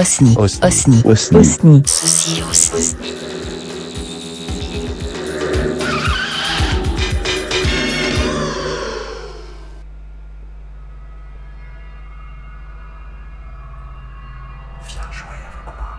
Osni. Osni. Osni. Osni. Osni. Ceci aussi. Viens jouer avec moi.